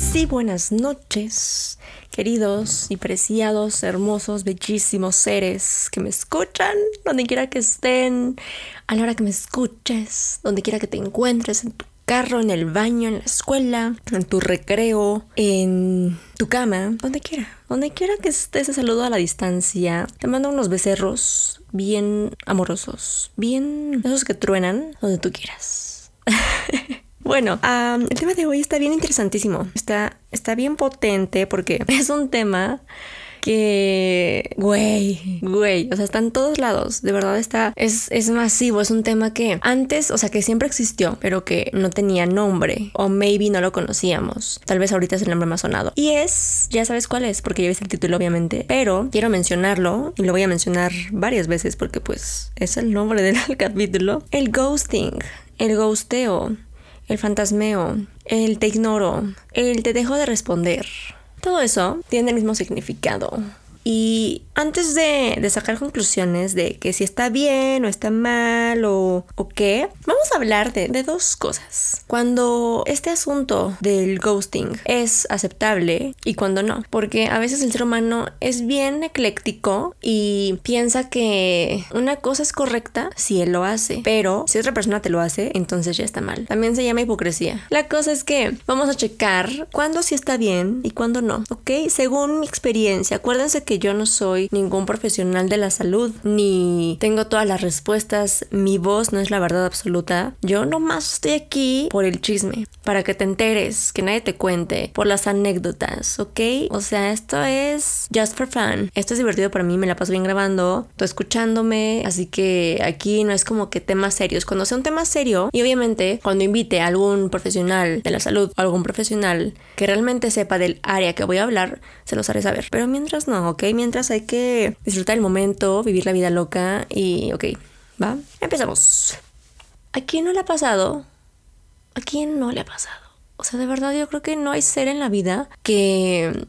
Sí, buenas noches, queridos y preciados, hermosos, bellísimos seres que me escuchan, donde quiera que estén, a la hora que me escuches, donde quiera que te encuentres, en tu carro, en el baño, en la escuela, en tu recreo, en tu cama, donde quiera, donde quiera que estés, saludo a la distancia. Te mando unos becerros bien amorosos, bien esos que truenan, donde tú quieras. Bueno, el tema de hoy está bien interesantísimo. Está, está bien potente porque es un tema que, güey, güey, o sea, está en todos lados, de verdad está, es, es masivo, es un tema que antes, o sea, que siempre existió, pero que no tenía nombre, o maybe no lo conocíamos, tal vez ahorita es el nombre más sonado. Y es, ya sabes cuál es, porque ya viste el título obviamente, pero quiero mencionarlo, y lo voy a mencionar varias veces porque pues es el nombre del capítulo, el ghosting, el ghosteo el fantasmeo, el te ignoro, el te dejo de responder. Todo eso tiene el mismo significado. Y antes de, sacar conclusiones de que si está bien o está mal o, qué, vamos a hablar de, de, dos cosas. Cuando este asunto del ghosting es aceptable y cuando no. Porque a veces el ser humano es bien ecléctico y piensa que una cosa es correcta si él lo hace. Pero si otra persona te lo hace, entonces ya está mal. También se llama hipocresía. La cosa es que vamos a checar cuándo sí está bien y cuándo no. ¿Ok? Según mi experiencia, acuérdense que yo no soy ningún profesional de la salud, ni tengo todas las respuestas, mi voz no es la verdad absoluta. Yo nomás estoy aquí por el chisme, para que te enteres, que nadie te cuente, por las anécdotas, ¿ok? O sea, esto es just for fun. Esto es divertido para mí, me la paso bien grabando, estoy escuchándome, así que aquí no es como que temas serios. Cuando sea un tema serio, y obviamente cuando invite a algún profesional de la salud o algún profesional que realmente sepa del área que voy a hablar, se los haré saber. Pero mientras no, ¿ok? Mientras hay que disfrutar el momento, vivir la vida loca y, ok, ¿va? Empezamos. ¿A quién no le ha pasado? ¿A quién no le ha pasado? O sea, de verdad yo creo que no hay ser en la vida que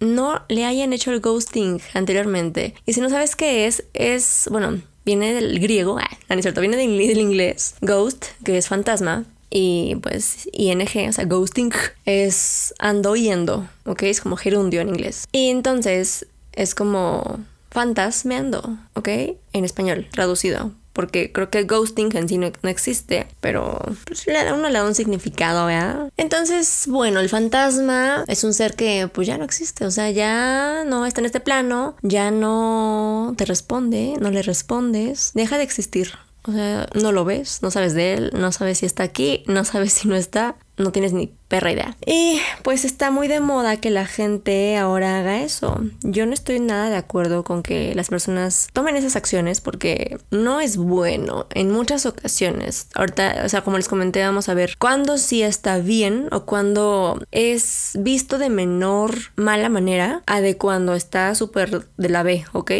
no le hayan hecho el ghosting anteriormente. Y si no sabes qué es, es, bueno, viene del griego, ah, no es cierto, viene del inglés, ghost, que es fantasma, y pues ing, o sea, ghosting es ando yendo, ¿ok? Es como gerundio en inglés. Y entonces es como fantasmeando, ¿ok? En español, traducido. Porque creo que ghosting en sí no, existe, pero pues le da, uno le un significado, ¿verdad? Entonces, bueno, el fantasma es un ser que pues ya no existe, o sea, ya no está en este plano, ya no te responde, no le respondes, deja de existir, o sea, no lo ves, no sabes de él, no sabes si está aquí, no sabes si no está, no tienes ni perra idea. Y pues está muy de moda que la gente ahora haga eso. Yo no estoy nada de acuerdo con que las personas tomen esas acciones porque no es bueno en muchas ocasiones. Ahorita, o sea, como les comenté, vamos a ver cuándo sí está bien o cuándo es visto de menor mala manera a de cuando está súper de la B, ¿ok?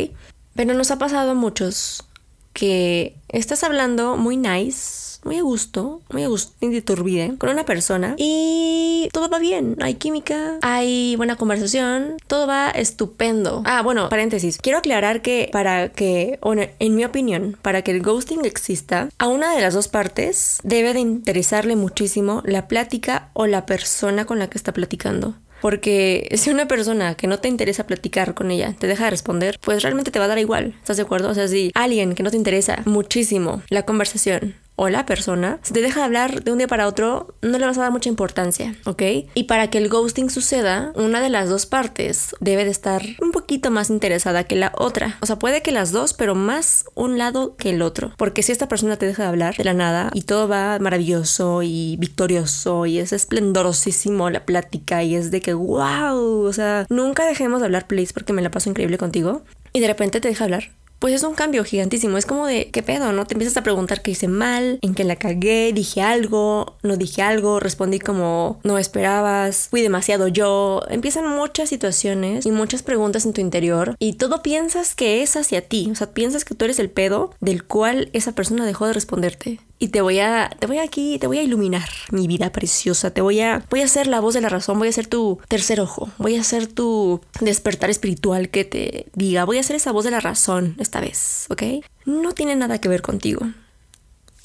Pero nos ha pasado a muchos que estás hablando muy nice, muy a gusto, muy a gusto, turbide con una persona y todo va bien, hay química, hay buena conversación, todo va estupendo. Ah, bueno, paréntesis, quiero aclarar que para que, en mi opinión, para que el ghosting exista, a una de las dos partes debe de interesarle muchísimo la plática o la persona con la que está platicando. Porque si una persona que no te interesa platicar con ella te deja de responder, pues realmente te va a dar igual. ¿Estás de acuerdo? O sea, si alguien que no te interesa muchísimo la conversación o la persona, si te deja de hablar de un día para otro, no le vas a dar mucha importancia, ¿ok? Y para que el ghosting suceda, una de las dos partes debe de estar un poquito más interesada que la otra. O sea, puede que las dos, pero más un lado que el otro. Porque si esta persona te deja de hablar de la nada y todo va maravilloso y victorioso y es esplendorosísimo la plática y es de que, wow, o sea, nunca dejemos de hablar, please, porque me la paso increíble contigo. Y de repente te deja hablar pues es un cambio gigantísimo. Es como de, ¿qué pedo? ¿No? Te empiezas a preguntar qué hice mal, en qué la cagué, dije algo, no dije algo, respondí como no esperabas, fui demasiado yo. Empiezan muchas situaciones y muchas preguntas en tu interior y todo piensas que es hacia ti. O sea, piensas que tú eres el pedo del cual esa persona dejó de responderte. Y te voy a, te voy aquí, te voy a iluminar, mi vida preciosa. Te voy a, voy a ser la voz de la razón, voy a ser tu tercer ojo, voy a ser tu despertar espiritual que te diga, voy a ser esa voz de la razón esta vez, ¿ok? No tiene nada que ver contigo.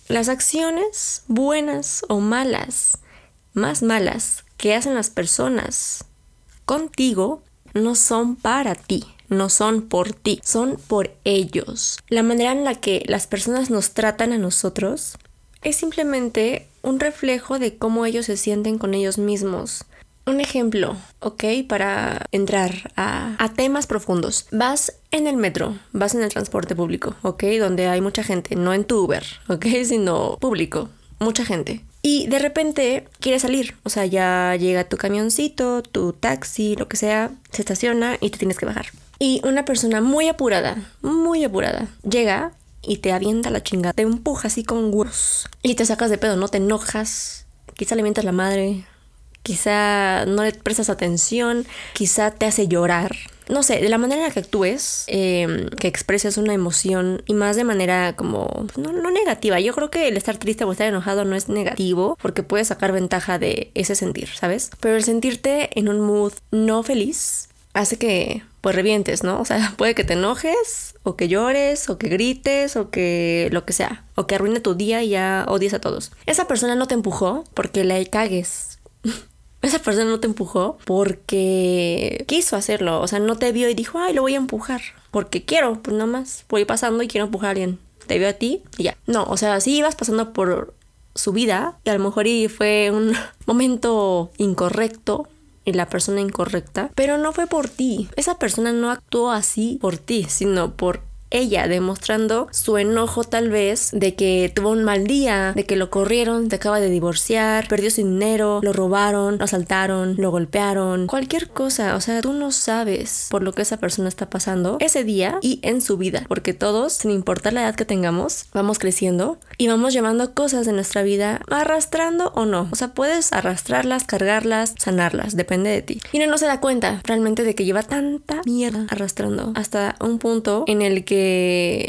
Las acciones buenas o malas, más malas que hacen las personas contigo, no son para ti no son por ti, son por ellos. La manera en la que las personas nos tratan a nosotros es simplemente un reflejo de cómo ellos se sienten con ellos mismos. Un ejemplo, ¿ok? Para entrar a, temas profundos. Vas en el metro, vas en el transporte público, ¿ok? Donde hay mucha gente, no en tu Uber, ¿ok? Sino público, mucha gente. Y de repente quieres salir, o sea, ya llega tu camioncito, tu taxi, lo que sea, se estaciona y te tienes que bajar. Y una persona muy apurada, muy apurada, llega y te avienta la chingada, te empuja así con huevos y te sacas de pedo, no te enojas, quizá le mientas la madre, quizá no le prestas atención, quizá te hace llorar. No sé, de la manera en la que actúes, em, que expreses una emoción y más de manera como no, no negativa. Yo creo que el estar triste o estar enojado no es negativo porque puedes sacar ventaja de ese sentir, ¿sabes? Pero el sentirte en un mood no feliz hace que pues revientes, ¿no? O sea, puede que te enojes, o que llores, o que grites, o que lo que sea, o que arruine tu día y ya odies a todos. Esa persona no te empujó porque la cagues. Esa persona no te empujó porque quiso hacerlo, o sea, no te vio y dijo, ay, lo voy a empujar, porque quiero, pues nada más voy pasando y quiero empujar a alguien. Te vio a ti y ya. No, o sea, sí ibas pasando por su vida y a lo mejor y fue un momento incorrecto y la persona incorrecta, pero no fue por ti. Esa persona no actuó así por ti, sino por ella, demostrando su enojo tal vez de que tuvo un mal día, de que lo corrieron, se acaba de divorciar, perdió su dinero, lo robaron, lo asaltaron, lo golpearon, cualquier cosa, o sea, tú no sabes por lo que esa persona está pasando ese día y en su vida, porque todos, sin importar la edad que tengamos, vamos creciendo y vamos llevando cosas de nuestra vida arrastrando o no, o sea, puedes arrastrarlas, cargarlas, sanarlas, depende de ti. Y uno no se da cuenta realmente de que lleva tanta mierda arrastrando hasta un punto en el que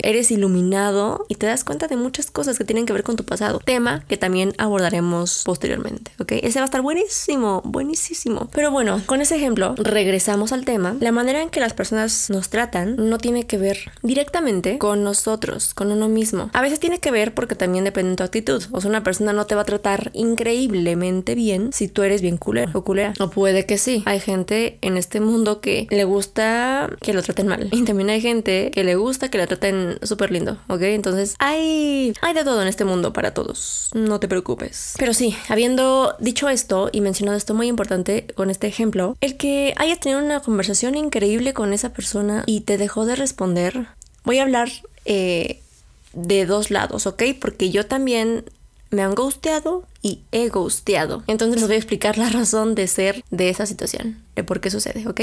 eres iluminado y te das cuenta de muchas cosas que tienen que ver con tu pasado. Tema que también abordaremos posteriormente, ¿ok? Ese va a estar buenísimo, buenísimo. Pero bueno, con ese ejemplo, regresamos al tema. La manera en que las personas nos tratan no tiene que ver directamente con nosotros, con uno mismo. A veces tiene que ver porque también depende de tu actitud. O sea, una persona no te va a tratar increíblemente bien si tú eres bien culero o culera. O puede que sí. Hay gente en este mundo que le gusta que lo traten mal. Y también hay gente que le gusta que la traten súper lindo, ¿ok? Entonces hay, hay de todo en este mundo para todos, no te preocupes. Pero sí, habiendo dicho esto y mencionado esto muy importante con este ejemplo, el que hayas tenido una conversación increíble con esa persona y te dejó de responder, voy a hablar eh, de dos lados, ¿ok? Porque yo también me han ghosteado y he ghosteado. Entonces les voy a explicar la razón de ser de esa situación, de por qué sucede, ¿ok?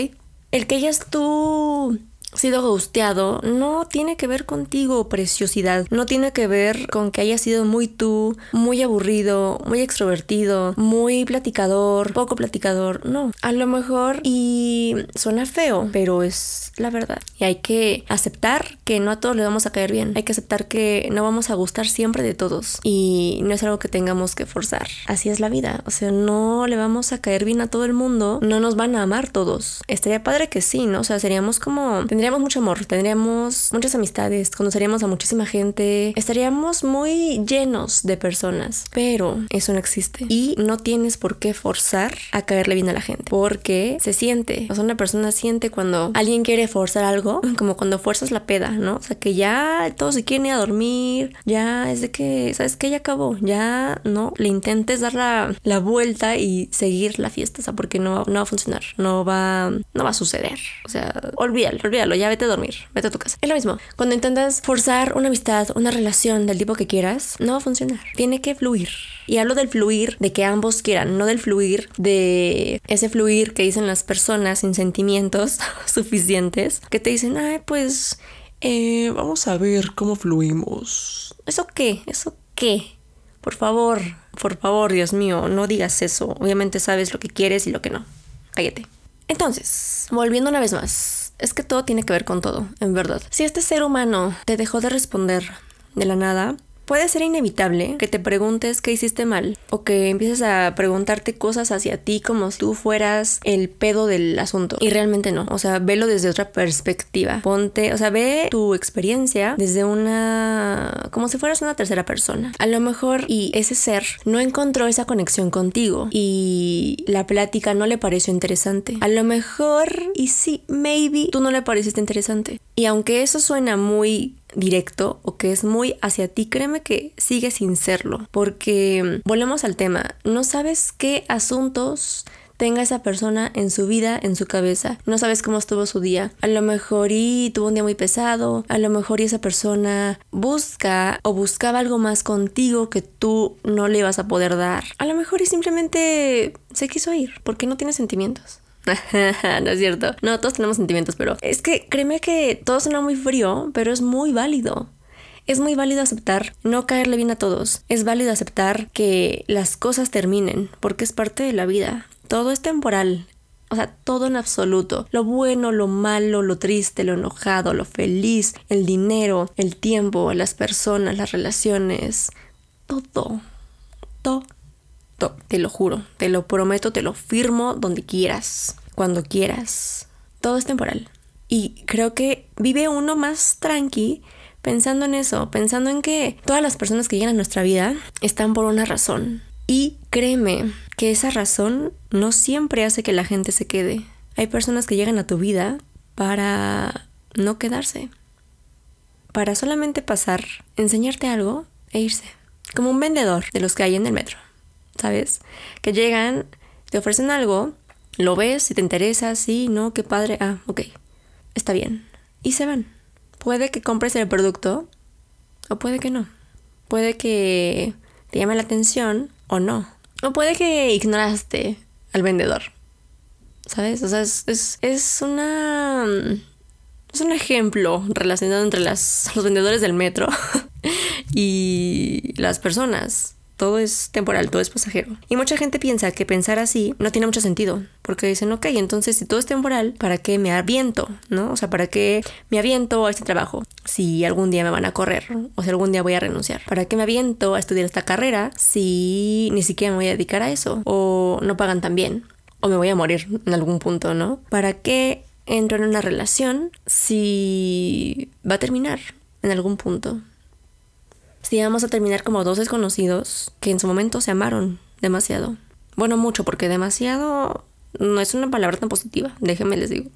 El que hayas tú sido gusteado no tiene que ver contigo, preciosidad. No tiene que ver con que hayas sido muy tú, muy aburrido, muy extrovertido, muy platicador, poco platicador. No, a lo mejor y suena feo, pero es la verdad. Y hay que aceptar que no a todos le vamos a caer bien. Hay que aceptar que no vamos a gustar siempre de todos. Y no es algo que tengamos que forzar. Así es la vida. O sea, no le vamos a caer bien a todo el mundo. No nos van a amar todos. Estaría padre que sí, ¿no? O sea, seríamos como mucho amor, tendríamos muchas amistades, conoceríamos a muchísima gente, estaríamos muy llenos de personas, pero eso no existe y no tienes por qué forzar a caerle bien a la gente, porque se siente, o sea, una persona siente cuando alguien quiere forzar algo, como cuando fuerzas la peda, ¿no? O sea, que ya todos se quieren ir a dormir, ya es de que, ¿sabes qué? Ya acabó, ya no, le intentes dar la, la vuelta y seguir la fiesta, o sea, porque no, no va a funcionar, no va, no va a suceder, o sea, olvídalo, olvídalo ya vete a dormir, vete a tu casa. Es lo mismo, cuando intentas forzar una amistad, una relación del tipo que quieras, no va a funcionar. Tiene que fluir. Y hablo del fluir de que ambos quieran, no del fluir de ese fluir que dicen las personas sin sentimientos suficientes, que te dicen, ay, pues eh, vamos a ver cómo fluimos. ¿Eso qué? ¿Eso qué? Por favor, por favor, Dios mío, no digas eso. Obviamente sabes lo que quieres y lo que no. Cállate. Entonces, volviendo una vez más, es que todo tiene que ver con todo, en verdad. Si este ser humano te dejó de responder de la nada, Puede ser inevitable que te preguntes qué hiciste mal o que empieces a preguntarte cosas hacia ti como si tú fueras el pedo del asunto. Y realmente no. O sea, velo desde otra perspectiva. Ponte, o sea, ve tu experiencia desde una... como si fueras una tercera persona. A lo mejor y ese ser no encontró esa conexión contigo y la plática no le pareció interesante. A lo mejor y sí, maybe tú no le pareciste interesante. Y aunque eso suena muy directo o que es muy hacia ti, créeme que sigue sin serlo. Porque mm, volvemos al tema, no sabes qué asuntos tenga esa persona en su vida, en su cabeza. No sabes cómo estuvo su día. A lo mejor y tuvo un día muy pesado. A lo mejor y esa persona busca o buscaba algo más contigo que tú no le ibas a poder dar. A lo mejor y simplemente se quiso ir porque no tiene sentimientos. no es cierto. No, todos tenemos sentimientos, pero es que créeme que todo suena muy frío, pero es muy válido. Es muy válido aceptar no caerle bien a todos. Es válido aceptar que las cosas terminen, porque es parte de la vida. Todo es temporal. O sea, todo en absoluto. Lo bueno, lo malo, lo triste, lo enojado, lo feliz, el dinero, el tiempo, las personas, las relaciones. Todo. Todo te lo juro, te lo prometo, te lo firmo donde quieras, cuando quieras. Todo es temporal. Y creo que vive uno más tranqui pensando en eso, pensando en que todas las personas que llegan a nuestra vida están por una razón. Y créeme que esa razón no siempre hace que la gente se quede. Hay personas que llegan a tu vida para no quedarse. Para solamente pasar, enseñarte algo e irse. Como un vendedor de los que hay en el metro. ¿Sabes? Que llegan, te ofrecen algo, lo ves, si te interesa, sí, no, qué padre, ah, ok, está bien. Y se van. Puede que compres el producto o puede que no. Puede que te llame la atención o no. O puede que ignoraste al vendedor. ¿Sabes? O sea, es, es, es una... Es un ejemplo relacionado entre las, los vendedores del metro y las personas todo es temporal, todo es pasajero. Y mucha gente piensa que pensar así no tiene mucho sentido, porque dicen, ok, entonces si todo es temporal, ¿para qué me aviento? ¿No? O sea, ¿para qué me aviento a este trabajo si algún día me van a correr o si algún día voy a renunciar? ¿Para qué me aviento a estudiar esta carrera si ni siquiera me voy a dedicar a eso? O no pagan tan bien, o me voy a morir en algún punto, ¿no? ¿Para qué entro en una relación si va a terminar en algún punto? Si vamos a terminar como dos desconocidos que en su momento se amaron demasiado. Bueno, mucho, porque demasiado no es una palabra tan positiva, déjenme les digo.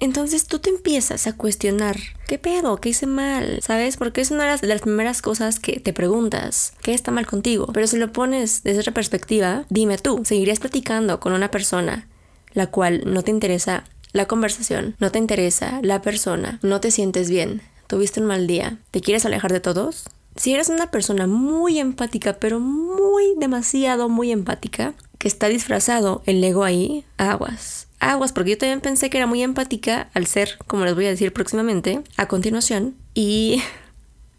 Entonces tú te empiezas a cuestionar, ¿qué pedo? ¿Qué hice mal? ¿Sabes? Porque es una de las primeras cosas que te preguntas, ¿qué está mal contigo? Pero si lo pones desde otra perspectiva, dime tú, ¿seguirías platicando con una persona la cual no te interesa la conversación, no te interesa la persona, no te sientes bien, tuviste un mal día, ¿te quieres alejar de todos? Si eres una persona muy empática, pero muy demasiado muy empática, que está disfrazado el ego ahí, aguas. Aguas, porque yo también pensé que era muy empática al ser, como les voy a decir próximamente, a continuación, y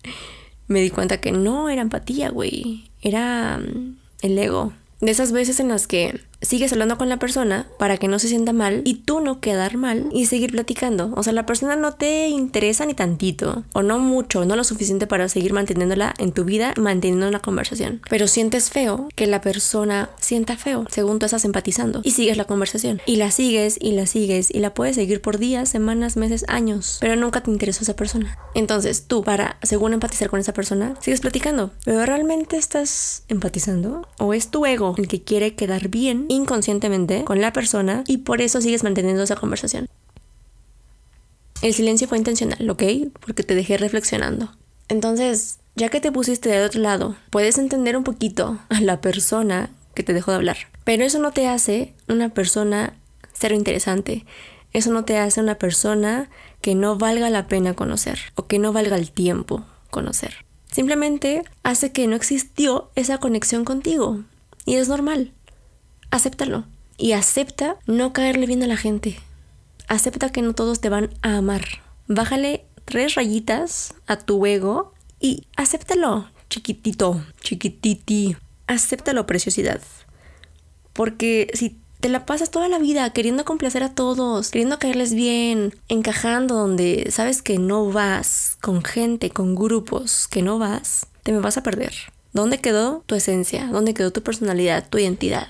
me di cuenta que no era empatía, güey, era mm, el ego. De esas veces en las que sigues hablando con la persona para que no se sienta mal y tú no quedar mal y seguir platicando. O sea, la persona no te interesa ni tantito o no mucho, no lo suficiente para seguir manteniéndola en tu vida, manteniendo una conversación. Pero sientes feo que la persona sienta feo, según tú estás empatizando y sigues la conversación y la sigues y la sigues y la puedes seguir por días, semanas, meses, años, pero nunca te interesó esa persona. Entonces tú, para según empatizar con esa persona, sigues platicando, pero realmente estás empatizando o es tu ego el que quiere quedar bien inconscientemente con la persona y por eso sigues manteniendo esa conversación. El silencio fue intencional, ¿ok? Porque te dejé reflexionando. Entonces, ya que te pusiste del otro lado, puedes entender un poquito a la persona que te dejó de hablar. Pero eso no te hace una persona cero interesante. Eso no te hace una persona que no valga la pena conocer o que no valga el tiempo conocer. Simplemente hace que no existió esa conexión contigo. Y es normal acéptalo. Y acepta no caerle bien a la gente. Acepta que no todos te van a amar. Bájale tres rayitas a tu ego y acéptalo, chiquitito, chiquititi. Acéptalo, preciosidad. Porque si te la pasas toda la vida queriendo complacer a todos, queriendo caerles bien, encajando donde sabes que no vas, con gente, con grupos que no vas, te me vas a perder. ¿Dónde quedó tu esencia? ¿Dónde quedó tu personalidad, tu identidad?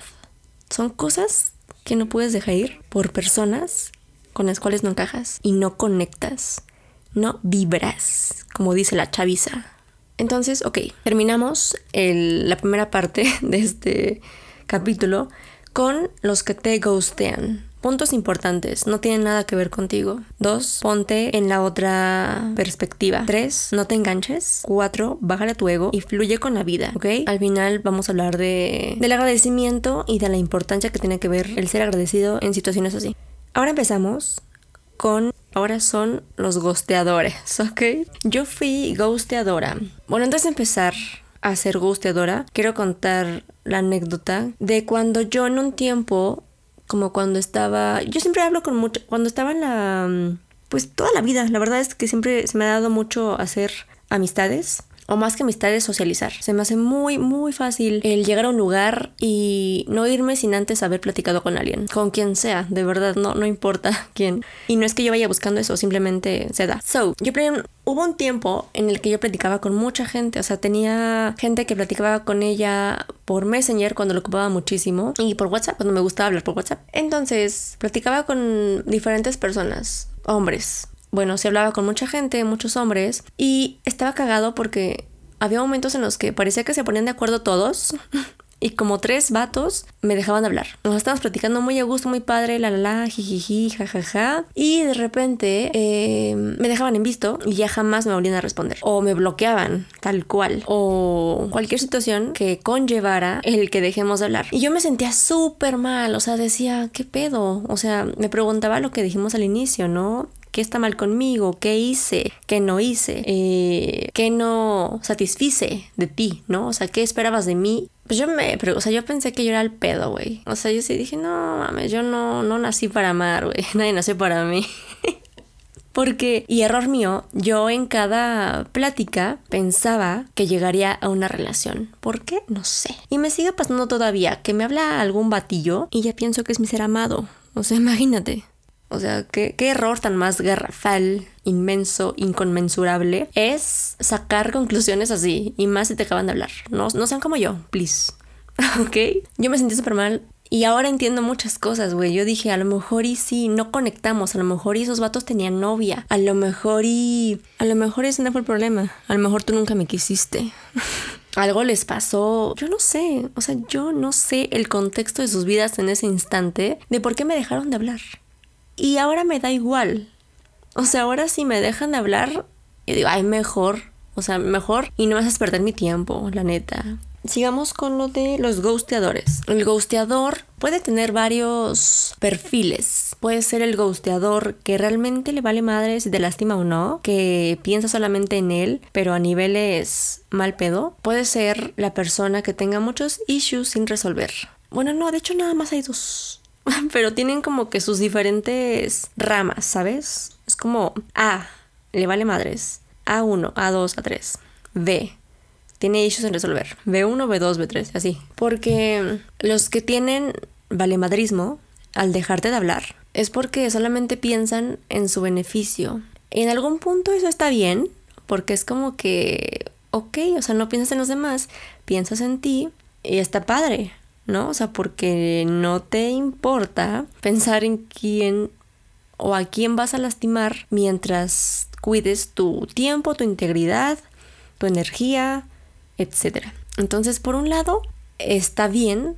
Son cosas que no puedes dejar ir por personas con las cuales no encajas y no conectas, no vibras, como dice la chaviza. Entonces, ok, terminamos la primera parte de este capítulo con los que te ghostean. Puntos importantes, no tienen nada que ver contigo. Dos, ponte en la otra perspectiva. Tres, no te enganches. Cuatro, bájale tu ego y fluye con la vida, ¿ok? Al final vamos a hablar de, del agradecimiento y de la importancia que tiene que ver el ser agradecido en situaciones así. Ahora empezamos con ahora son los ghosteadores, ¿ok? Yo fui ghosteadora. Bueno, antes de empezar a ser ghosteadora, quiero contar la anécdota de cuando yo en un tiempo, como cuando estaba, yo siempre hablo con mucho, cuando estaba en la, mm, pues toda la vida, la verdad es que siempre se me ha dado mucho hacer amistades o más que amistades, socializar. Se me hace muy, muy fácil el llegar a un lugar y no irme sin antes haber platicado con alguien, con quien sea, de verdad, no, no importa quién. Y no es que yo vaya buscando eso, simplemente se da. So, yo hubo un tiempo en el que yo platicaba con mucha gente, o sea, tenía gente que platicaba con ella por Messenger cuando lo ocupaba muchísimo y por WhatsApp, cuando me gustaba hablar por WhatsApp. Entonces, platicaba con diferentes personas, hombres, bueno, se hablaba con mucha gente, muchos hombres, y estaba cagado porque había momentos en los que parecía que se ponían de acuerdo todos. Y como tres vatos me dejaban hablar. Nos estábamos platicando muy a gusto, muy padre, la la la, jijiji, jajaja. Y de repente em, me dejaban en visto y ya jamás me volvían a responder. O me bloqueaban, tal cual. O cualquier situación que conllevara el que dejemos de hablar. Y yo me sentía súper mal. O sea, decía, ¿qué pedo? O sea, me preguntaba lo que dijimos al inicio, ¿no? Qué está mal conmigo, qué hice, qué no hice, eh, qué no satisfice de ti, ¿no? O sea, qué esperabas de mí. Pues yo me, pero, o sea, yo pensé que yo era el pedo, güey. O sea, yo sí dije, no mames, yo no, no nací para amar, güey. Nadie nació para mí. Porque, y error mío, yo en cada plática pensaba que llegaría a una relación. ¿Por qué? No sé. Y me sigue pasando todavía que me habla algún batillo y ya pienso que es mi ser amado. O sea, imagínate. O sea, ¿qué, error tan más garrafal, inmenso, inconmensurable es sacar conclusiones así. Y más si te acaban de hablar. No, no sean como yo, please. ¿Ok? Yo me sentí súper mal. Y ahora entiendo muchas cosas, güey. Yo dije, a lo mejor y sí, no conectamos. A lo mejor y esos vatos tenían novia. A lo mejor y... A lo mejor ese no fue el problema. A lo mejor tú nunca me quisiste. Algo les pasó. Yo no sé. O sea, yo no sé el contexto de sus vidas en ese instante de por qué me dejaron de hablar. Y ahora me da igual. O sea, ahora si me dejan de hablar, yo digo, ay, mejor. O sea, mejor y no me haces perder mi tiempo, la neta. Sigamos con lo de los ghosteadores. El ghosteador puede tener varios perfiles. Puede ser el ghosteador que realmente le vale madre si te lastima o no, que piensa solamente en él, pero a niveles mal pedo. Puede ser la persona que tenga muchos issues sin resolver. Bueno, no, de hecho nada más hay dos. pero tienen como que sus diferentes ramas, ¿sabes? Es como A, le vale madres. A1, A2, A3. B, tiene issues en resolver. B1, B2, B3, así. Porque los que tienen valemadrismo, al dejarte de hablar, es porque solamente piensan en su beneficio. En algún punto eso está bien, porque es como que, ok, o sea, no piensas en los demás, piensas en ti y está padre. ¿No? O sea, porque no te importa pensar en quién o a quién vas a lastimar mientras cuides tu tiempo, tu integridad, tu energía, etc. Entonces, por un lado, está bien,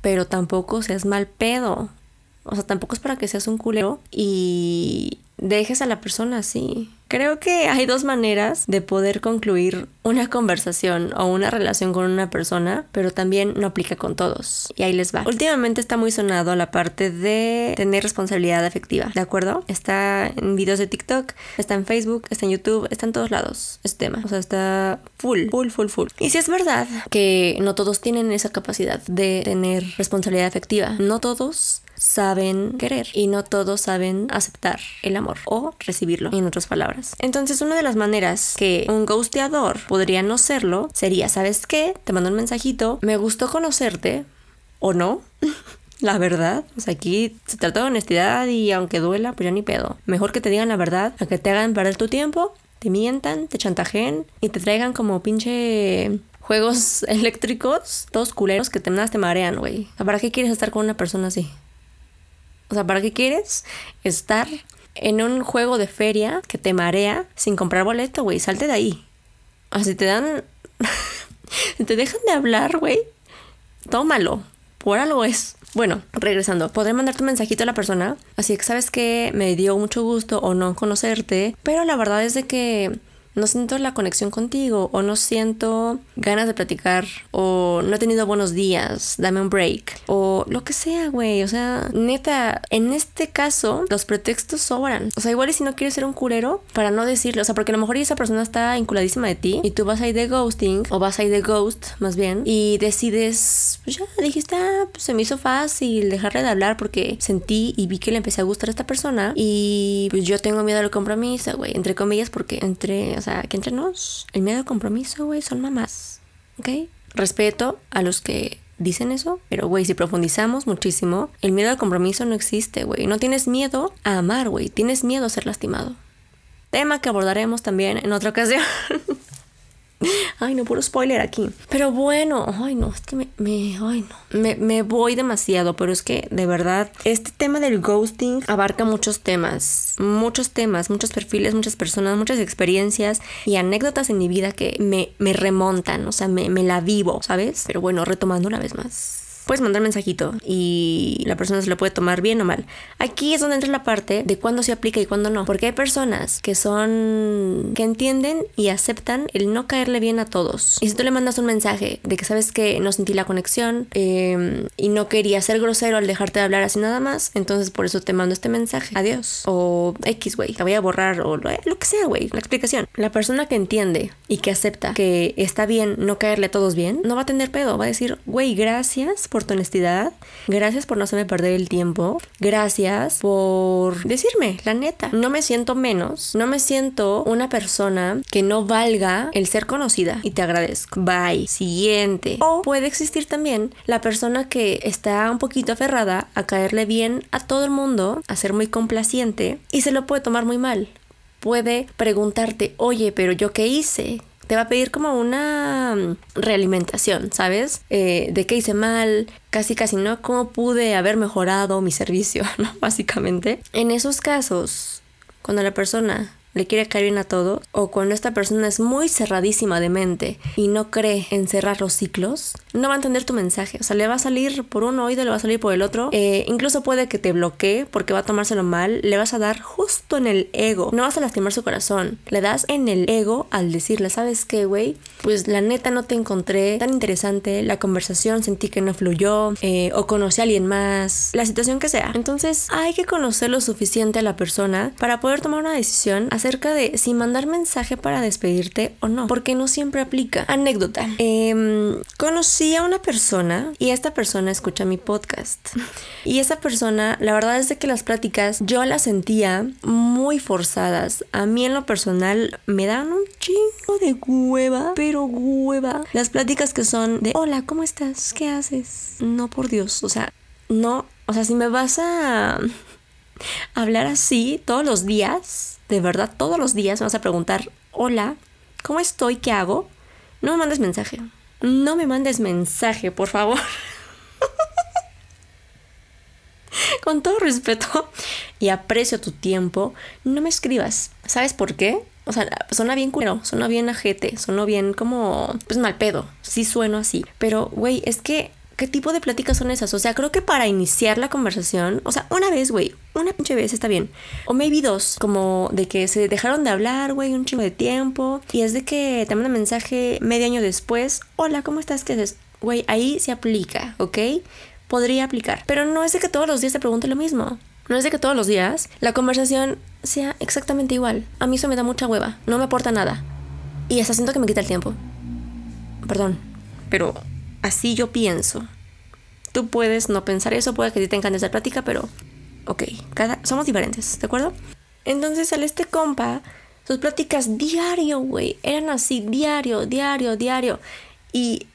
pero tampoco seas mal pedo. O sea, tampoco es para que seas un culero y dejes a la persona así. Creo que hay dos maneras de poder concluir una conversación o una relación con una persona, pero también no aplica con todos. Y ahí les va. Últimamente está muy sonado la parte de tener responsabilidad afectiva, ¿de acuerdo? Está en videos de TikTok, está en Facebook, está en YouTube, está en todos lados este tema. O sea, está full, full, full, full. Y si es verdad que no todos tienen esa capacidad de tener responsabilidad afectiva, no todos saben querer y no todos saben aceptar el amor o recibirlo, en otras palabras. Entonces, una de las maneras que un ghosteador podría no serlo sería, ¿sabes qué? Te mando un mensajito, me gustó conocerte o no. La verdad, o sea, aquí se trata de honestidad y aunque duela, pues ya ni pedo. Mejor que te digan la verdad a que te hagan perder tu tiempo, te mientan, te chantajeen y te traigan como pinche juegos eléctricos, todos culeros que te, te marean, güey. ¿Para qué quieres estar con una persona así? O sea, ¿para qué quieres estar en un juego de feria que te marea sin comprar boleto, güey? Salte de ahí. O sea, si te dan... si te dejan de hablar, güey, tómalo. Por algo es. Bueno, regresando, podré mandarte un mensajito a la persona, así que sabes que me dio mucho gusto o no conocerte, pero la verdad es de que no siento la conexión contigo o no siento ganas de platicar o no he tenido buenos días, dame un break o lo que sea, güey. O sea, neta, en este caso los pretextos sobran. O sea, igual y si no quieres ser un curero para no decirlo, o sea, porque a lo mejor esa persona está inculadísima de ti y tú vas ahí de ghosting o vas ahí de ghost más bien y decides, pues ya dijiste, ah, pues se me hizo fácil dejarle de hablar porque sentí y vi que le empecé a gustar a esta persona y pues yo tengo miedo al compromiso, güey, entre comillas porque entre o sea, que entre nos, el miedo al compromiso, güey, son mamás. ¿Ok? Respeto a los que dicen eso, pero güey, si profundizamos muchísimo, el miedo al compromiso no existe, güey. No tienes miedo a amar, güey. Tienes miedo a ser lastimado. Tema que abordaremos también en otra ocasión. Ay, no, puro spoiler aquí. Pero bueno, ay, no, es que me, me ay, no. Me, me, voy demasiado, pero es que de verdad, este tema del ghosting abarca muchos temas, muchos temas, muchos perfiles, muchas personas, muchas experiencias y anécdotas en mi vida que me, me remontan, o sea, me, me la vivo, ¿sabes? Pero bueno, retomando una vez más puedes mandar mensajito y la persona se lo puede tomar bien o mal. Aquí es donde entra la parte de cuándo se aplica y cuándo no. Porque hay personas que son. que entienden y aceptan el no caerle bien a todos. Y si tú le mandas un mensaje de que sabes que no sentí la conexión eh, y no quería ser grosero al dejarte de hablar así nada más, entonces por eso te mando este mensaje. Adiós. O X, güey. Te voy a borrar o lo, lo que sea, güey. La explicación. La persona que entiende y que acepta que está bien no caerle a todos bien, no va a tener pedo. Va a decir, güey, gracias por tu honestidad. Gracias por no hacerme perder el tiempo. Gracias por decirme, la neta. No me siento menos. No me siento una persona que no valga el ser conocida. Y te agradezco. Bye. Siguiente. O puede existir también la persona que está un poquito aferrada a caerle bien a todo el mundo, a ser muy complaciente y se lo puede tomar muy mal. Puede preguntarte, oye, pero yo qué hice? Te va a pedir como una mm, realimentación, ¿sabes? Eh, de qué hice mal, casi casi no, cómo pude haber mejorado mi servicio, ¿no? Básicamente. En esos casos, cuando la persona le quiere caer bien a todo, o cuando esta persona es muy cerradísima de mente y no cree en cerrar los ciclos, no va a entender tu mensaje. O sea, le va a salir por un oído, le va a salir por el otro. Eh, incluso puede que te bloquee porque va a tomárselo mal. Le vas a dar justo en el ego. No vas a lastimar su corazón. Le das en el ego al decirle, ¿sabes qué, güey? Pues la neta no te encontré tan interesante. La conversación sentí que no fluyó. Eh, o conocí a alguien más. La situación que sea. Entonces hay que conocer lo suficiente a la persona para poder tomar una decisión acerca de si mandar mensaje para despedirte o no, porque no siempre aplica. Anécdota. Em, conocí a una persona y esta persona escucha mi podcast. Y esa persona, la verdad es de que las pláticas yo las sentía muy forzadas. A mí en lo personal me dan un chingo de hueva, pero hueva. Las pláticas que son de, hola, ¿cómo estás? ¿Qué haces? No, por Dios, o sea, no, o sea, si me vas a hablar así todos los días, de verdad todos los días me vas a preguntar, hola, ¿cómo estoy? ¿Qué hago? No me mandes mensaje. No me mandes mensaje, por favor. Con todo respeto y aprecio tu tiempo, no me escribas. ¿Sabes por qué? O sea, suena bien culero, suena bien ajete, suena bien como, pues mal pedo. Sí sueno así. Pero, güey, es que ¿qué tipo de pláticas son esas? O sea, creo que para iniciar la conversación, o sea, una vez, güey, una pinche vez está bien. O maybe dos, como de que se dejaron de hablar, güey, un chingo de tiempo. Y es de que te manda mensaje medio año después, hola, ¿cómo estás? ¿Qué haces? Güey, ahí se aplica, ¿ok? Podría aplicar. Pero no es de que todos los días te pregunte lo mismo. No es de que todos los días la conversación sea exactamente igual. A mí eso me da mucha hueva. No me aporta nada. Y hasta siento que me quita el tiempo. Perdón. Pero así yo pienso. Tú puedes no pensar eso, puede que te encante esa plática, pero ok, cada, somos diferentes, ¿de acuerdo? Entonces, al este compa, sus pláticas diario, güey, eran así, diario, diario, diario. Y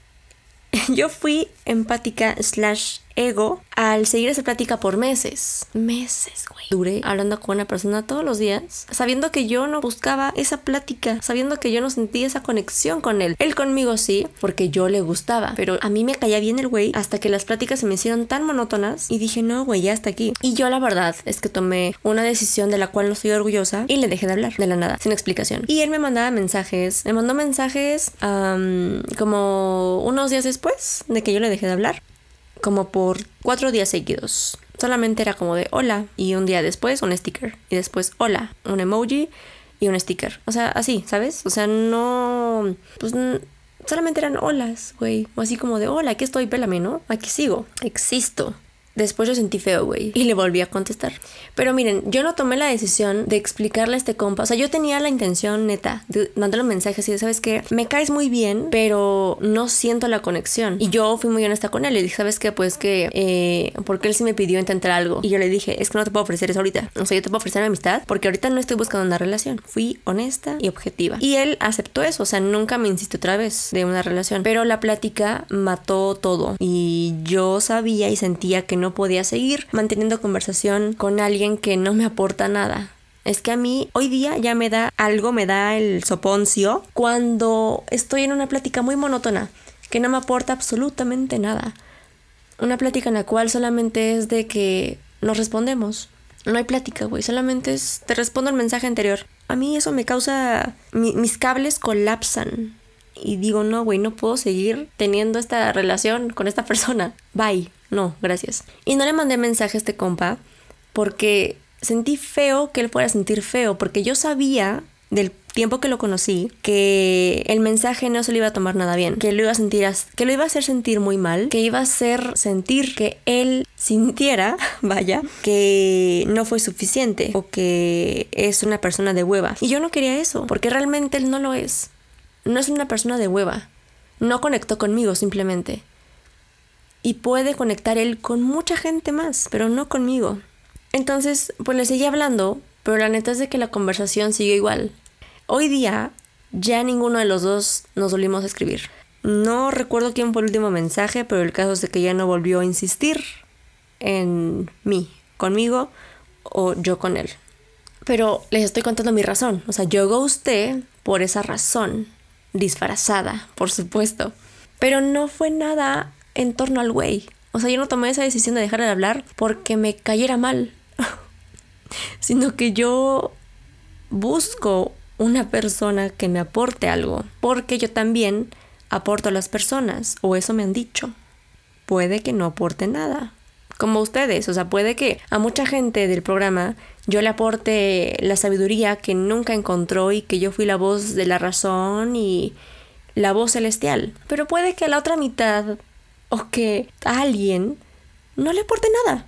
yo fui empática slash ego al seguir esa plática por meses. Meses, güey. Duré hablando con una persona todos los días, sabiendo que yo no buscaba esa plática, sabiendo que yo no sentía esa conexión con él. Él conmigo sí, porque yo le gustaba, pero a mí me caía bien el güey hasta que las pláticas se me hicieron tan monótonas y dije, no, güey, ya está aquí. Y yo la verdad es que tomé una decisión de la cual no estoy orgullosa y le dejé de hablar de la nada, sin explicación. Y él me mandaba mensajes, me mandó mensajes como unos días después de que yo le dejé de hablar como por cuatro días seguidos. Solamente era como de hola y un día después un sticker y después hola, un emoji y un sticker. O sea, así, ¿sabes? O sea, no... Pues solamente eran holas, güey. O así como de hola, aquí estoy, pélame, ¿no? Aquí sigo, existo. Después yo sentí feo, güey. Y le volví a contestar. Pero miren, yo no tomé la decisión de explicarle a este compa. O sea, yo tenía la intención neta de mandarle un mensaje así de, ¿sabes qué? Me caes muy bien, pero no siento la conexión. Y yo fui muy honesta con él. Le dije, ¿sabes qué? Pues que, eh, porque él sí me pidió intentar algo. Y yo le dije, es que no te puedo ofrecer eso ahorita. O sea, yo te puedo ofrecer amistad porque ahorita no estoy buscando una relación. Fui honesta y objetiva. Y él aceptó eso. O sea, nunca me insistió otra vez de una relación. Pero la plática mató todo. Y yo sabía y sentía que no no podía seguir manteniendo conversación con alguien que no me aporta nada. Es que a mí hoy día ya me da algo, me da el soponcio cuando estoy en una plática muy monótona que no me aporta absolutamente nada. Una plática en la cual solamente es de que nos respondemos. No hay plática, güey. Solamente es te respondo el mensaje anterior. A mí eso me causa... mis cables colapsan. Y digo, no, güey, no puedo seguir teniendo esta relación con esta persona. Bye. No, gracias. Y no le mandé mensaje a este compa porque sentí feo que él fuera a sentir feo, porque yo sabía del tiempo que lo conocí que el mensaje no se lo iba a tomar nada bien, que lo iba a sentir que lo iba a hacer sentir muy mal, que iba a hacer sentir que él sintiera, vaya, que no fue suficiente o que es una persona de hueva. Y yo no quería eso, porque realmente él no lo es. No es una persona de hueva. No conectó conmigo simplemente y puede conectar él con mucha gente más, pero no conmigo. Entonces, pues le seguí hablando, pero la neta es de que la conversación sigue igual. Hoy día ya ninguno de los dos nos volvimos a escribir. No recuerdo quién fue el último mensaje, pero el caso es de que ya no volvió a insistir en mí, conmigo o yo con él. Pero les estoy contando mi razón. O sea, yo ghosté por esa razón. Disfrazada, por supuesto. Pero no fue nada en torno al güey. O sea, yo no tomé esa decisión de dejar de hablar porque me cayera mal, sino que yo busco una persona que me aporte algo, porque yo también aporto a las personas, o eso me han dicho. Puede que no aporte nada, como ustedes, o sea, puede que a mucha gente del programa yo le aporte la sabiduría que nunca encontró y que yo fui la voz de la razón y la voz celestial, pero puede que a la otra mitad o que a alguien no le aporte nada.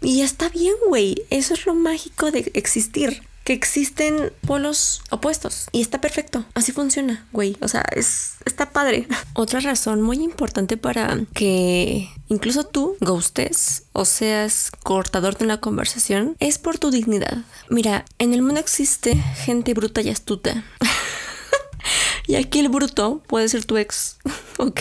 Y está bien, güey. Eso es lo mágico de existir. Que existen polos opuestos. Y está perfecto. Así funciona, güey. O sea, es, está padre. Otra razón muy importante para que incluso tú ghostes o seas cortador de una conversación es por tu dignidad. Mira, en el mundo existe gente bruta y astuta. Y aquí el bruto puede ser tu ex, ¿ok?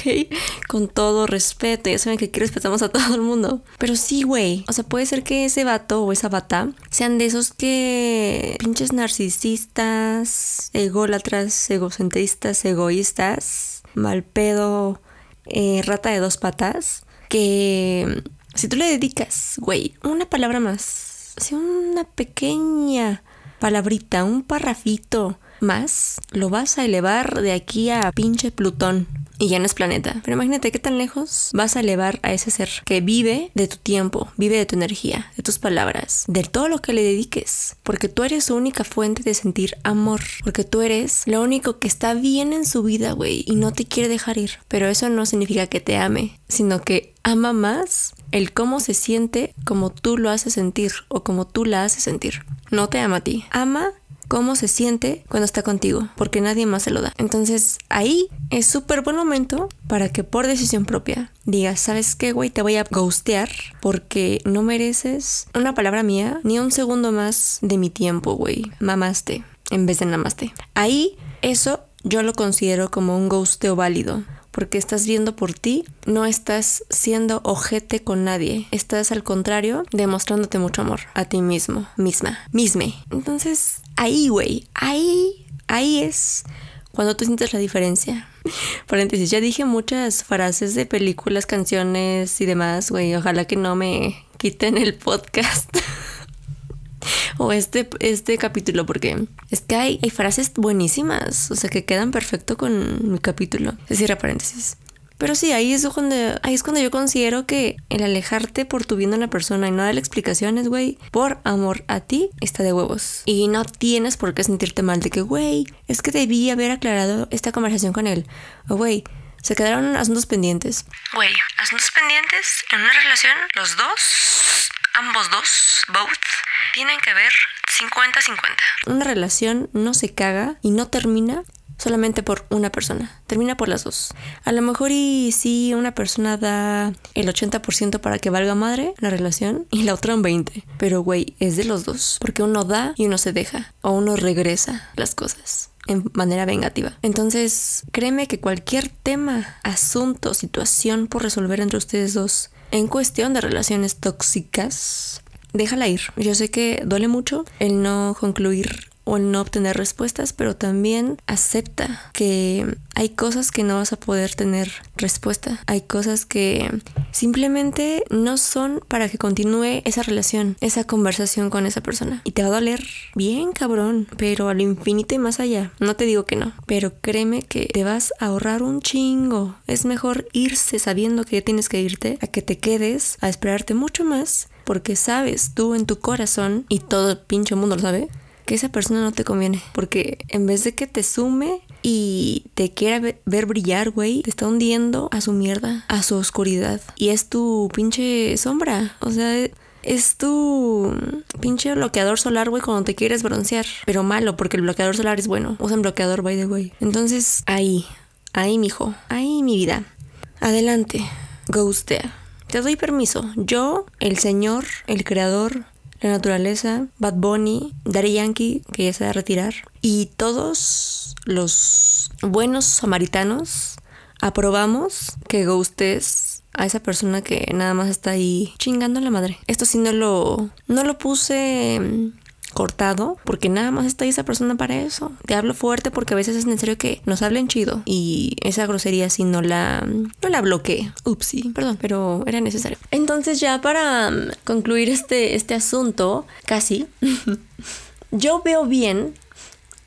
Con todo respeto. Ya saben que aquí respetamos a todo el mundo. Pero sí, güey. O sea, puede ser que ese vato o esa bata sean de esos que pinches narcisistas, ególatras, egocentristas, egoístas, mal pedo, eh, rata de dos patas. Que si tú le dedicas, güey, una palabra más, así una pequeña palabrita, un parrafito más, lo vas a elevar de aquí a pinche Plutón. Y ya no es planeta. Pero imagínate qué tan lejos vas a elevar a ese ser que vive de tu tiempo, vive de tu energía, de tus palabras, de todo lo que le dediques. Porque tú eres su única fuente de sentir amor. Porque tú eres lo único que está bien en su vida, güey, y no te quiere dejar ir. Pero eso no significa que te ame, sino que ama más el cómo se siente como tú lo haces sentir o como tú la haces sentir. No te ama a ti. Ama cómo se siente cuando está contigo, porque nadie más se lo da. Entonces ahí es súper buen momento para que por decisión propia digas, ¿sabes qué, güey? Te voy a ghostear porque no mereces una palabra mía ni un segundo más de mi tiempo, güey. Mamaste en vez de namaste. Ahí eso yo lo considero como un ghosteo válido porque estás viendo por ti, no estás siendo ojete con nadie, estás al contrario demostrándote mucho amor a ti mismo, misma, misme. Entonces, ahí, güey, ahí, ahí es cuando tú sientes la diferencia. Paréntesis, ya dije muchas frases de películas, canciones y demás, güey, ojalá que no me quiten el podcast. o este, este capítulo, porque es que hay, hay frases buenísimas, o sea, que quedan perfecto con mi capítulo. Cierra paréntesis. Pero sí, ahí es cuando, ahí es cuando yo considero que el alejarte por tu viendo a una persona y no darle explicaciones, güey, por amor a ti, está de huevos. Y no tienes por qué sentirte mal de que, güey, es que debí haber aclarado esta conversación con él. O, güey, se quedaron asuntos pendientes. Güey, asuntos pendientes en una relación, los dos, ambos dos, both, tienen que ver 50-50. Una relación no se caga y no termina solamente por una persona, termina por las dos. A lo mejor y si una persona da el 80% para que valga madre la relación y la otra un 20%, pero güey, es de los dos, porque uno da y uno se deja o uno regresa las cosas en manera vengativa. Entonces, créeme que cualquier tema, asunto, situación por resolver entre ustedes dos en cuestión de relaciones tóxicas déjala ir. Yo sé que duele mucho el no concluir o el no obtener respuestas, pero también acepta que hay cosas que no vas a poder tener respuesta. Hay cosas que simplemente no son para que continúe esa relación, esa conversación con esa persona. Y te va a doler bien, cabrón, pero a lo infinito y más allá. No te digo que no, pero créeme que te vas a ahorrar un chingo. Es mejor irse sabiendo que tienes que irte a que te quedes a esperarte mucho más porque sabes tú en tu corazón, y todo el pinche mundo lo sabe, que esa persona no te conviene. Porque en vez de que te sume y te quiera ver brillar, güey, te está hundiendo a su mierda, a su oscuridad. Y es tu pinche sombra. O sea, es tu pinche bloqueador solar, güey, cuando te quieres broncear. Pero malo, porque el bloqueador solar es bueno. Usa un bloqueador, by the way. Entonces, ahí, ahí, mijo, ahí, mi vida. Adelante, ghostea. Te doy permiso. Yo, el Señor, el Creador, la naturaleza, Bad Bunny, Daddy Yankee, que ya se va a retirar, y todos los buenos samaritanos aprobamos que ghostes a esa persona que nada más está ahí chingando la madre. Esto sí no lo, no lo puse cortado, porque nada más está ahí esa persona para eso. Te hablo fuerte porque a veces es necesario que nos hablen chido y esa grosería si no la no la bloqueé. Upsi, perdón, pero era necesario. Entonces ya para um, concluir este este asunto, casi yo veo bien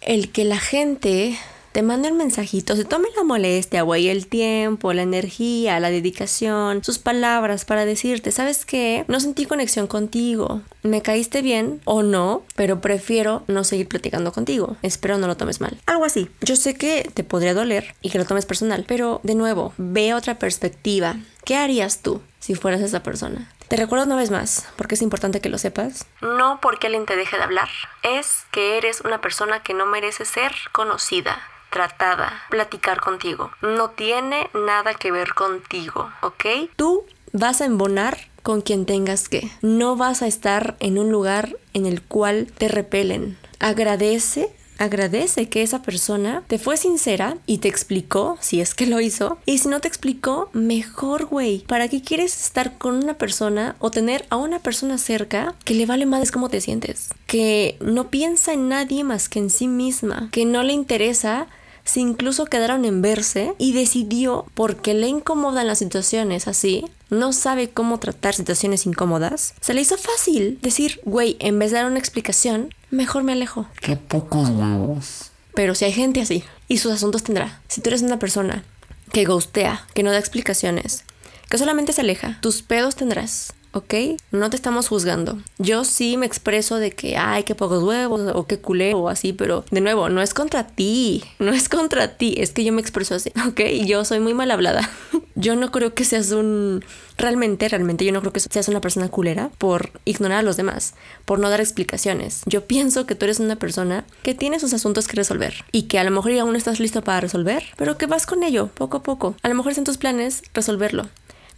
el que la gente te mande un mensajito, se tome la molestia, güey, el tiempo, la energía, la dedicación, sus palabras para decirte, ¿sabes qué? No sentí conexión contigo, me caíste bien o no, pero prefiero no seguir platicando contigo. Espero no lo tomes mal. Algo así. Yo sé que te podría doler y que lo tomes personal, pero de nuevo, ve otra perspectiva. ¿Qué harías tú si fueras esa persona? Te recuerdo una vez más, porque es importante que lo sepas. No porque alguien te deje de hablar, es que eres una persona que no merece ser conocida tratada, platicar contigo. No tiene nada que ver contigo, ¿ok? Tú vas a embonar con quien tengas que. No vas a estar en un lugar en el cual te repelen. Agradece Agradece que esa persona te fue sincera y te explicó, si es que lo hizo. Y si no te explicó, mejor, güey. ¿Para qué quieres estar con una persona o tener a una persona cerca que le vale más cómo te sientes? Que no piensa en nadie más que en sí misma. Que no le interesa si incluso quedaron en verse y decidió, porque le incomodan las situaciones así, no sabe cómo tratar situaciones incómodas, se le hizo fácil decir, güey, en vez de dar una explicación, mejor me alejo. Qué pocos huevos. Pero si hay gente así, y sus asuntos tendrá. Si tú eres una persona que ghostea, que no da explicaciones, que solamente se aleja, tus pedos tendrás. ¿Ok? No te estamos juzgando. Yo sí me expreso de que, ay, qué pocos huevos o qué culé o así, pero de nuevo, no es contra ti, no es contra ti, es que yo me expreso así, ¿ok? Yo soy muy mal hablada. Yo no creo que seas un... Realmente, realmente yo no creo que seas una persona culera por ignorar a los demás, por no dar explicaciones. Yo pienso que tú eres una persona que tiene sus asuntos que resolver y que a lo mejor aún no estás listo para resolver, pero que vas con ello poco a poco. A lo mejor es en tus planes resolverlo.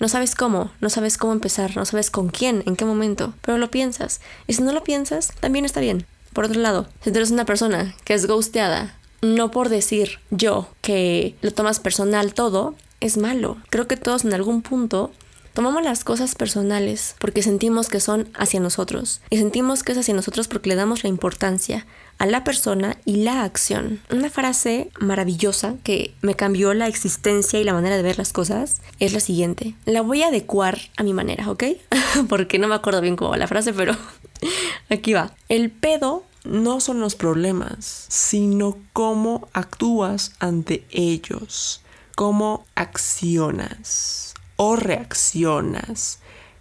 No sabes cómo, no sabes cómo empezar, no sabes con quién, en qué momento, pero lo piensas. Y si no lo piensas, también está bien. Por otro lado, si tú eres una persona que es ghosteada, no por decir yo que lo tomas personal todo, es malo. Creo que todos en algún punto tomamos las cosas personales porque sentimos que son hacia nosotros. Y sentimos que es hacia nosotros porque le damos la importancia a la persona y la acción. Una frase maravillosa que me cambió la existencia y la manera de ver las cosas es la siguiente. La voy a adecuar a mi manera, ¿ok? porque no me acuerdo bien cómo va la frase, pero aquí va. El pedo no son los problemas, sino cómo actúas ante ellos, cómo accionas o reaccionas,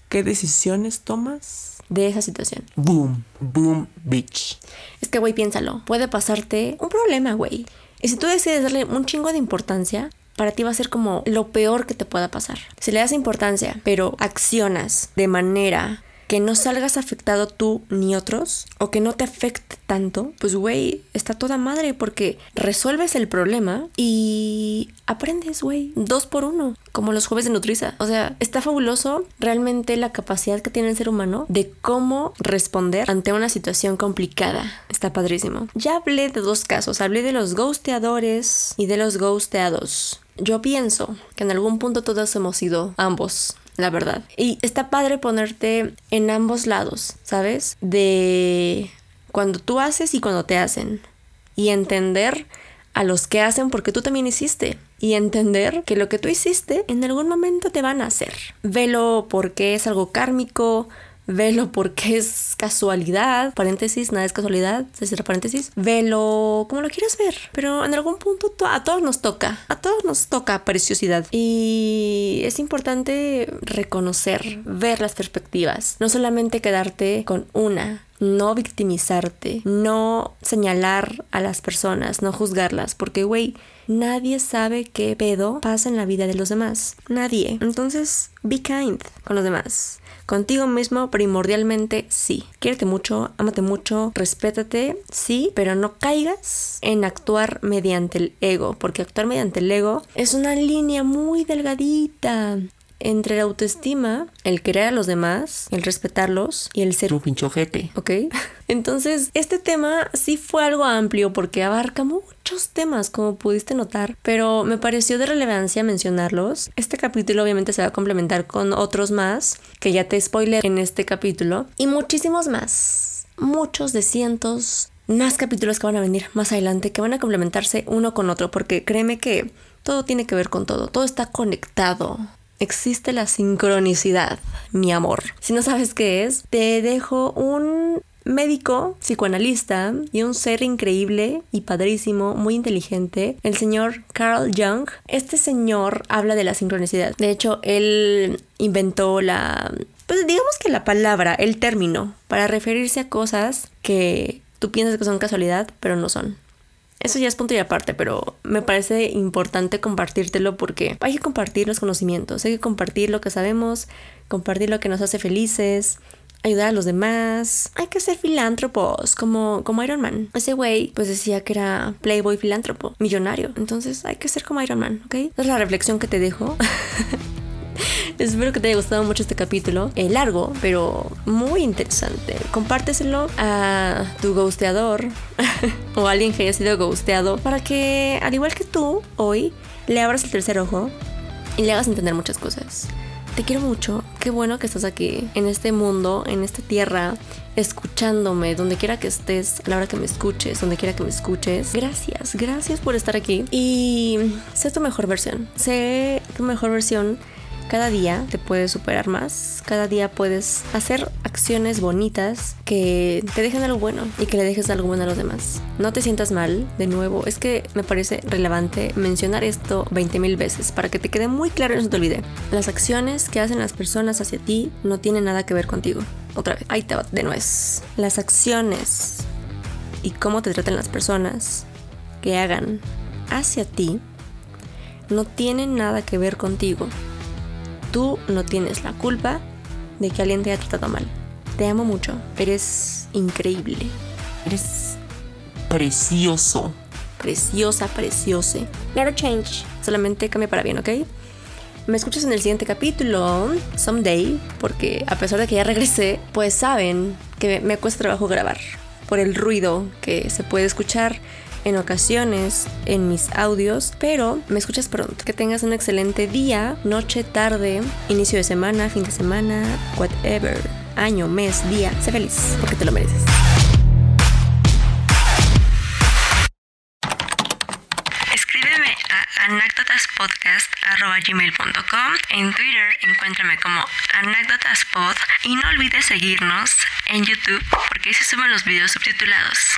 qué decisiones tomas de esa situación. Boom, boom, bitch. Es que, güey, piénsalo. Puede pasarte un problema, güey. Y si tú decides darle un chingo de importancia, para ti va a ser como lo peor que te pueda pasar. Si le das importancia, pero accionas de manera que no salgas afectado tú ni otros o que no te afecte tanto, pues güey, está toda madre porque resuelves el problema y aprendes, güey, dos por uno, como los jueves de Nutriza. O sea, está fabuloso realmente la capacidad que tiene el ser humano de cómo responder ante una situación complicada. Está padrísimo. Ya hablé de dos casos, hablé de los ghosteadores y de los ghosteados. Yo pienso que en algún punto todos hemos sido ambos la verdad. Y está padre ponerte en ambos lados, ¿sabes? De cuando tú haces y cuando te hacen. Y entender a los que hacen porque tú también hiciste. Y entender que lo que tú hiciste en algún momento te van a hacer. Velo porque es algo kármico, velo porque es casualidad, paréntesis, nada es casualidad, se cierra paréntesis, velo como lo quieras ver, pero en algún punto a todos nos toca, a todos nos toca preciosidad y es importante reconocer, ver las perspectivas, no solamente quedarte con una, no victimizarte, no señalar a las personas, no juzgarlas, porque, güey, nadie sabe qué pedo pasa en la vida de los demás. Nadie. Entonces, be kind con los demás. Contigo mismo, primordialmente, sí. Quiérete mucho, ámate mucho, respétate, sí, pero no caigas en actuar mediante el ego, porque actuar mediante el ego es una línea muy delgadita entre la autoestima, el querer a los demás, el respetarlos y el ser un pinchojete. ¿Ok? Entonces, este tema sí fue algo amplio porque abarca muchos temas, como pudiste notar, pero me pareció de relevancia mencionarlos. Este capítulo obviamente se va a complementar con otros más, que ya te spoiler en este capítulo, y muchísimos más. Muchos de cientos más capítulos que van a venir más adelante que van a complementarse uno con otro porque créeme que todo tiene que ver con todo, todo está conectado. Existe la sincronicidad, mi amor. Si no sabes qué es, te dejo un médico, psicoanalista y un ser increíble y padrísimo, muy inteligente, el señor Carl Jung. Este señor habla de la sincronicidad. De hecho, él inventó la... Pues digamos que la palabra, el término, para referirse a cosas que tú piensas que son casualidad, pero no son. Eso ya es punto y aparte, pero me parece importante compartírtelo porque hay que compartir los conocimientos, hay que compartir lo que sabemos, compartir lo que nos hace felices, ayudar a los demás. Hay que ser filántropos, como, como Iron Man. Ese güey, pues decía que era playboy filántropo, millonario. Entonces hay que ser como Iron Man, ¿ok? Esa es la reflexión que te dejo. Espero que te haya gustado mucho este capítulo. Es largo, pero muy interesante. Compárteselo a tu ghosteador o a alguien que haya sido ghosteado para que, al igual que tú, hoy le abras el tercer ojo y le hagas entender muchas cosas. Te quiero mucho. Qué bueno que estás aquí, en este mundo, en esta tierra, escuchándome, donde quiera que estés, a la hora que me escuches, donde quiera que me escuches. Gracias, gracias por estar aquí. Y sé tu mejor versión. Sé tu mejor versión Cada día te puedes superar más, cada día puedes hacer acciones bonitas que te dejen algo bueno y que le dejes algo bueno a los demás. No te sientas mal, de nuevo, es que me parece relevante mencionar esto 20 mil veces para que te quede muy claro y no se te olvide. Las acciones que hacen las personas hacia ti no tienen nada que ver contigo. Otra vez, ahí te va de nuez. Las acciones y cómo te tratan las personas que hagan hacia ti no tienen nada que ver contigo. Tú no tienes la culpa de que alguien te haya tratado mal. Te amo mucho. Eres increíble. Eres precioso. Preciosa, preciose. Never change. Solamente cambia para bien, ¿ok? Me escuchas en el siguiente capítulo, someday, porque a pesar de que ya regresé, pues saben que me cuesta trabajo grabar por el ruido que se puede escuchar en ocasiones en mis audios, pero me escuchas pronto. Que tengas un excelente día, noche, tarde, inicio de semana, fin de semana, whatever, año, mes, día. Sé feliz porque te lo mereces. Escríbeme a anécdotaspodcast.gmail.com En Twitter encuéntrame como anécdotaspod y no olvides seguirnos en YouTube porque ahí se suben los videos subtitulados.